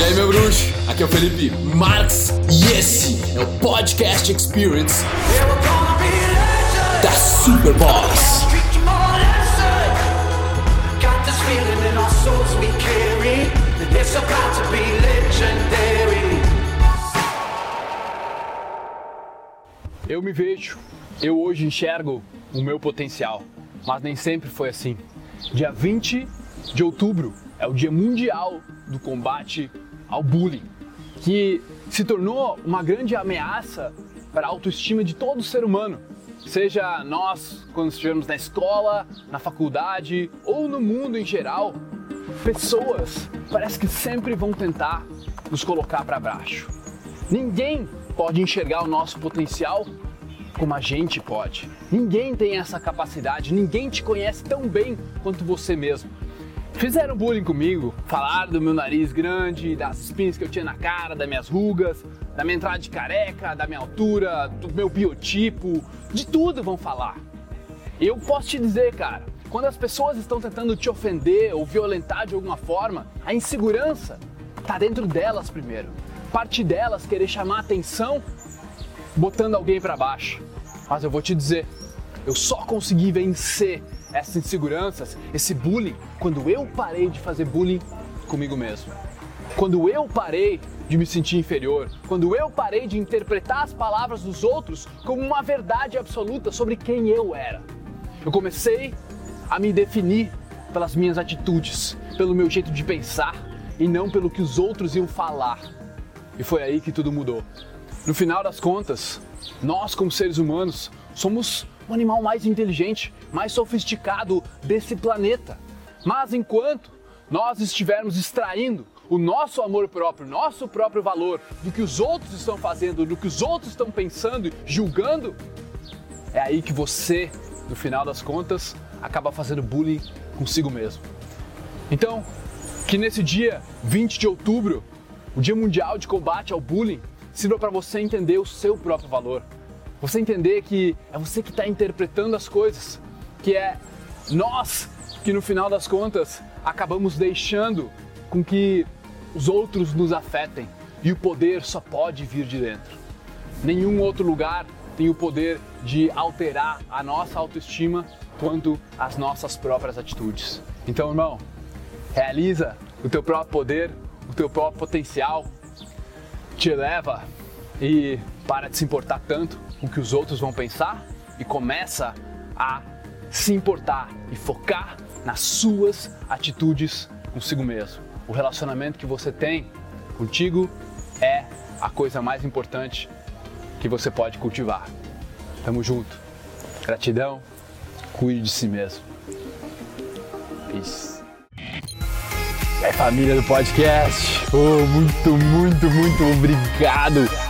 E aí, meu bruxo? Aqui é o Felipe Marx e esse é o Podcast Experience da Superboss. Eu me vejo, eu hoje enxergo o meu potencial, mas nem sempre foi assim. Dia 20 de outubro é o Dia Mundial do Combate ao Bullying, que se tornou uma grande ameaça para a autoestima de todo ser humano. Seja nós, quando estivermos na escola, na faculdade ou no mundo em geral, pessoas parece que sempre vão tentar nos colocar para baixo. Ninguém pode enxergar o nosso potencial como a gente pode. Ninguém tem essa capacidade, ninguém te conhece tão bem quanto você mesmo. Fizeram bullying comigo, falaram do meu nariz grande, das espinhas que eu tinha na cara, das minhas rugas, da minha entrada de careca, da minha altura, do meu biotipo, de tudo vão falar. Eu posso te dizer, cara, quando as pessoas estão tentando te ofender ou violentar de alguma forma, a insegurança está dentro delas primeiro. Parte delas querer chamar atenção botando alguém para baixo. Mas eu vou te dizer, eu só consegui vencer essas inseguranças, esse bullying, quando eu parei de fazer bullying comigo mesmo. Quando eu parei de me sentir inferior, quando eu parei de interpretar as palavras dos outros como uma verdade absoluta sobre quem eu era. Eu comecei a me definir pelas minhas atitudes, pelo meu jeito de pensar e não pelo que os outros iam falar. E foi aí que tudo mudou. No final das contas, nós, como seres humanos, somos o animal mais inteligente, mais sofisticado desse planeta. Mas enquanto nós estivermos extraindo o nosso amor próprio, nosso próprio valor do que os outros estão fazendo, do que os outros estão pensando julgando, é aí que você, no final das contas, acaba fazendo bullying consigo mesmo. Então, que nesse dia 20 de outubro, o Dia Mundial de Combate ao Bullying, sirva para você entender o seu próprio valor. Você entender que é você que está interpretando as coisas, que é nós que no final das contas acabamos deixando com que os outros nos afetem e o poder só pode vir de dentro. Nenhum outro lugar tem o poder de alterar a nossa autoestima quanto as nossas próprias atitudes. Então, irmão, realiza o teu próprio poder, o teu próprio potencial, te eleva e para de se importar tanto com o que os outros vão pensar e começa a se importar e focar nas suas atitudes consigo mesmo. O relacionamento que você tem contigo é a coisa mais importante que você pode cultivar. Tamo junto. Gratidão. Cuide de si mesmo. Peace é família do podcast. Oh, muito, muito, muito obrigado